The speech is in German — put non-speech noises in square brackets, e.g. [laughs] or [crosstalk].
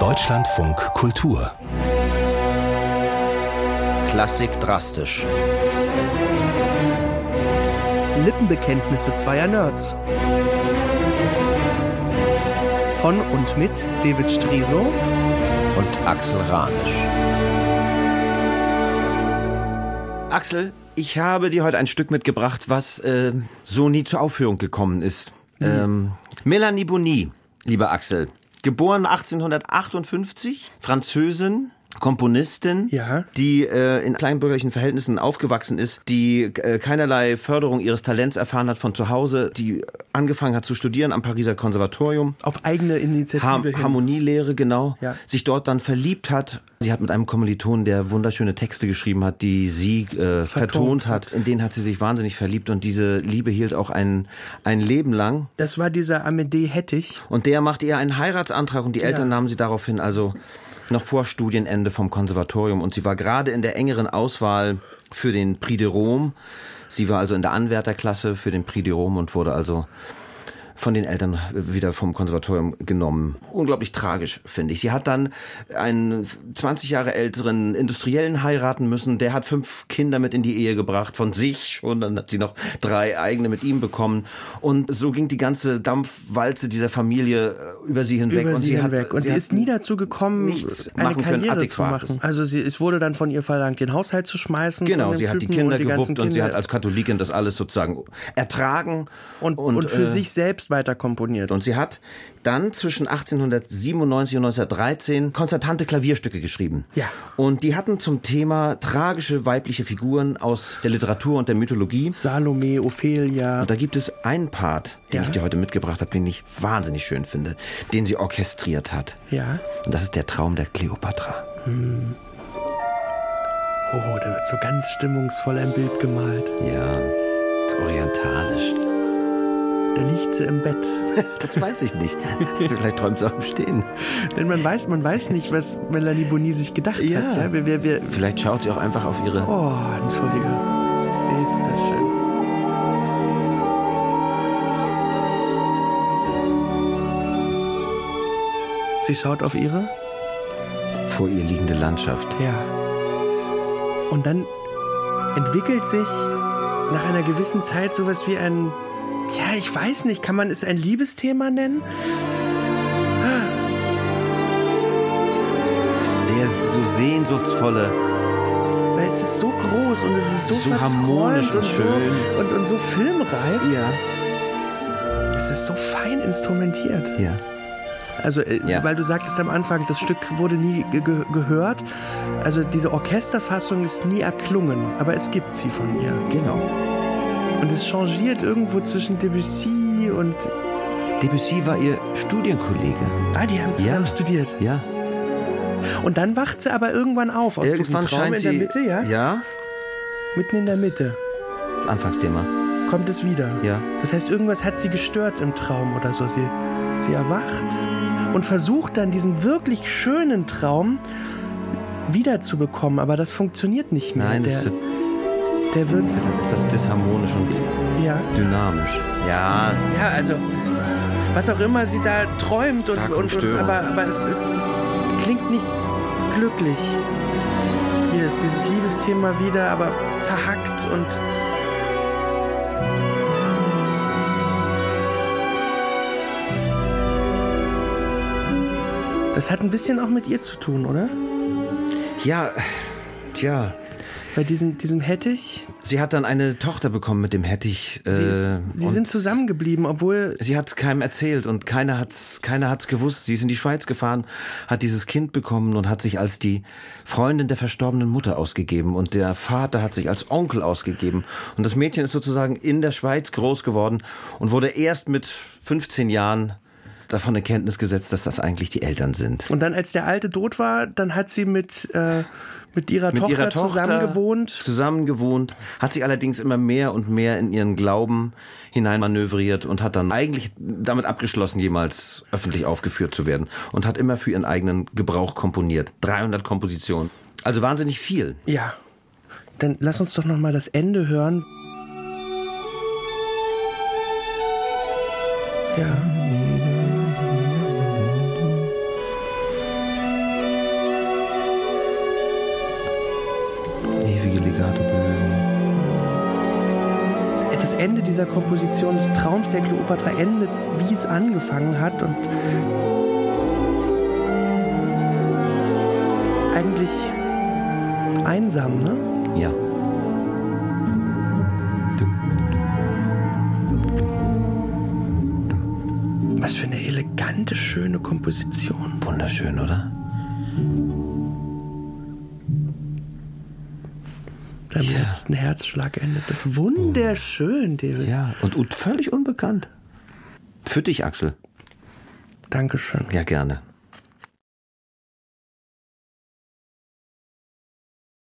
Deutschlandfunk Kultur. Klassik drastisch. Lippenbekenntnisse zweier Nerds. Von und mit David Striso und Axel Ranisch. Axel, ich habe dir heute ein Stück mitgebracht, was äh, so nie zur Aufführung gekommen ist. Ähm, Melanie Bonny, lieber Axel, geboren 1858, Französin, Komponistin, Ja. die äh, in kleinbürgerlichen Verhältnissen aufgewachsen ist, die äh, keinerlei Förderung ihres Talents erfahren hat von zu Hause, die angefangen hat zu studieren am Pariser Konservatorium, auf eigene Initiative Har hin. Harmonielehre, genau. Ja. Sich dort dann verliebt hat. Sie hat mit einem Kommiliton, der wunderschöne Texte geschrieben hat, die sie äh, vertont hat. In denen hat sie sich wahnsinnig verliebt und diese Liebe hielt auch ein, ein Leben lang. Das war dieser Amédée Hettich. Und der machte ihr einen Heiratsantrag und die Eltern nahmen sie daraufhin also noch vor Studienende vom Konservatorium und sie war gerade in der engeren Auswahl für den Prix de Rome. Sie war also in der Anwärterklasse für den Prix de Rome und wurde also von den Eltern wieder vom Konservatorium genommen. Unglaublich tragisch, finde ich. Sie hat dann einen 20 Jahre älteren Industriellen heiraten müssen. Der hat fünf Kinder mit in die Ehe gebracht, von sich schon. Dann hat sie noch drei eigene mit ihm bekommen. Und so ging die ganze Dampfwalze dieser Familie äh, über sie hinweg. über und sie, sie hinweg. Hat, und sie, hat ist nie dazu gekommen, nichts eine machen können, Karriere zu machen. Also sie, es wurde dann von ihr verlangt, den Haushalt zu schmeißen. Genau, sie hat die Kinder und die gewuppt und sie Kinder hat als Katholikin das alles sozusagen ertragen. und, und, für äh, sich selbst weiter komponiert. Und sie hat dann zwischen 1897 und 1913 konzertante Klavierstücke geschrieben. Ja. Und die hatten zum Thema tragische weibliche Figuren aus der Literatur und der Mythologie. Salome, Ophelia. Und da gibt es einen Part, den Ja. ich dir heute mitgebracht habe, den ich wahnsinnig schön finde, den sie orchestriert hat. Ja. Und das ist der Traum der Kleopatra. Oh, da wird so ganz stimmungsvoll ein Bild gemalt. Ja, orientalisch. Da liegt sie im Bett. [laughs] Das weiß ich nicht. Vielleicht träumt sie auch im Stehen. Denn man weiß, man weiß nicht, was Melanie Boni sich gedacht Ja. hat. Ja? Wir, wir, wir, Vielleicht schaut sie auch einfach auf ihre oh, entschuldige. Ist das schön. Sie schaut auf ihre? vor ihr liegende Landschaft. Ja. Und dann entwickelt sich nach einer gewissen Zeit sowas wie ein, ja, ich weiß nicht, kann man es ein Liebesthema nennen? Sehr so sehnsuchtsvolle Weil es ist so groß und es ist so, So harmonisch und schön. So, und, und so filmreif. Ja. Es ist so fein instrumentiert. Ja. Also, äh, Ja. weil du sagtest am Anfang, das Stück wurde nie ge gehört. Also diese Orchesterfassung ist nie erklungen, aber es gibt sie von ihr. Genau. Und es changiert irgendwo zwischen Debussy und... Debussy war ihr Studienkollege. Ah, die haben zusammen Ja. studiert. Ja. Und dann wacht sie aber irgendwann auf aus Irgendwann diesem Traum in der Mitte, ja? Ja. Mitten in der Mitte Das Anfangsthema. kommt es wieder. Ja. Das heißt, irgendwas hat sie gestört im Traum oder so. Sie, sie erwacht und versucht dann diesen wirklich schönen Traum wiederzubekommen, aber das funktioniert nicht mehr. Nein, das wird der wird, etwas disharmonisch und ja, dynamisch. Ja. ja, also was auch immer sie da träumt und, und, und aber, aber es ist, klingt nicht glücklich. Hier ist dieses Liebesthema wieder, aber zerhackt und Das hat ein bisschen auch mit ihr zu tun, oder? Ja. Tja. Bei diesem, diesem Hettich. Sie hat dann eine Tochter bekommen mit dem Hettich. Äh, Sie, ist, sie sind zusammengeblieben, obwohl. Sie hat keinem erzählt und keiner hat's, keiner hat's gewusst. Sie ist in die Schweiz gefahren, hat dieses Kind bekommen und hat sich als die Freundin der verstorbenen Mutter ausgegeben und der Vater hat sich als Onkel ausgegeben. Und das Mädchen ist sozusagen in der Schweiz groß geworden und wurde erst mit 15 Jahren davon in Kenntnis gesetzt, dass das eigentlich die Eltern sind. Und dann, als der Alte tot war, dann hat sie mit, äh, mit ihrer mit Tochter ihrer zusammen gewohnt. Zusammen gewohnt, hat sich allerdings immer mehr und mehr in ihren Glauben hineinmanövriert und hat dann eigentlich damit abgeschlossen, jemals öffentlich aufgeführt zu werden und hat immer für ihren eigenen Gebrauch komponiert. 300 Kompositionen. Also wahnsinnig viel. Ja. Dann lass uns doch noch mal das Ende hören. Ja. Das Ende dieser Komposition des Traums der Kleopatra endet, wie es angefangen hat und eigentlich einsam, ne? Ja. Was für eine elegante, schöne Komposition. Wunderschön, oder? Beim ja. letzten Herzschlag endet das wunderschön, David. Ja, und, und völlig unbekannt. Für dich, Axel. Dankeschön. Ja, gerne.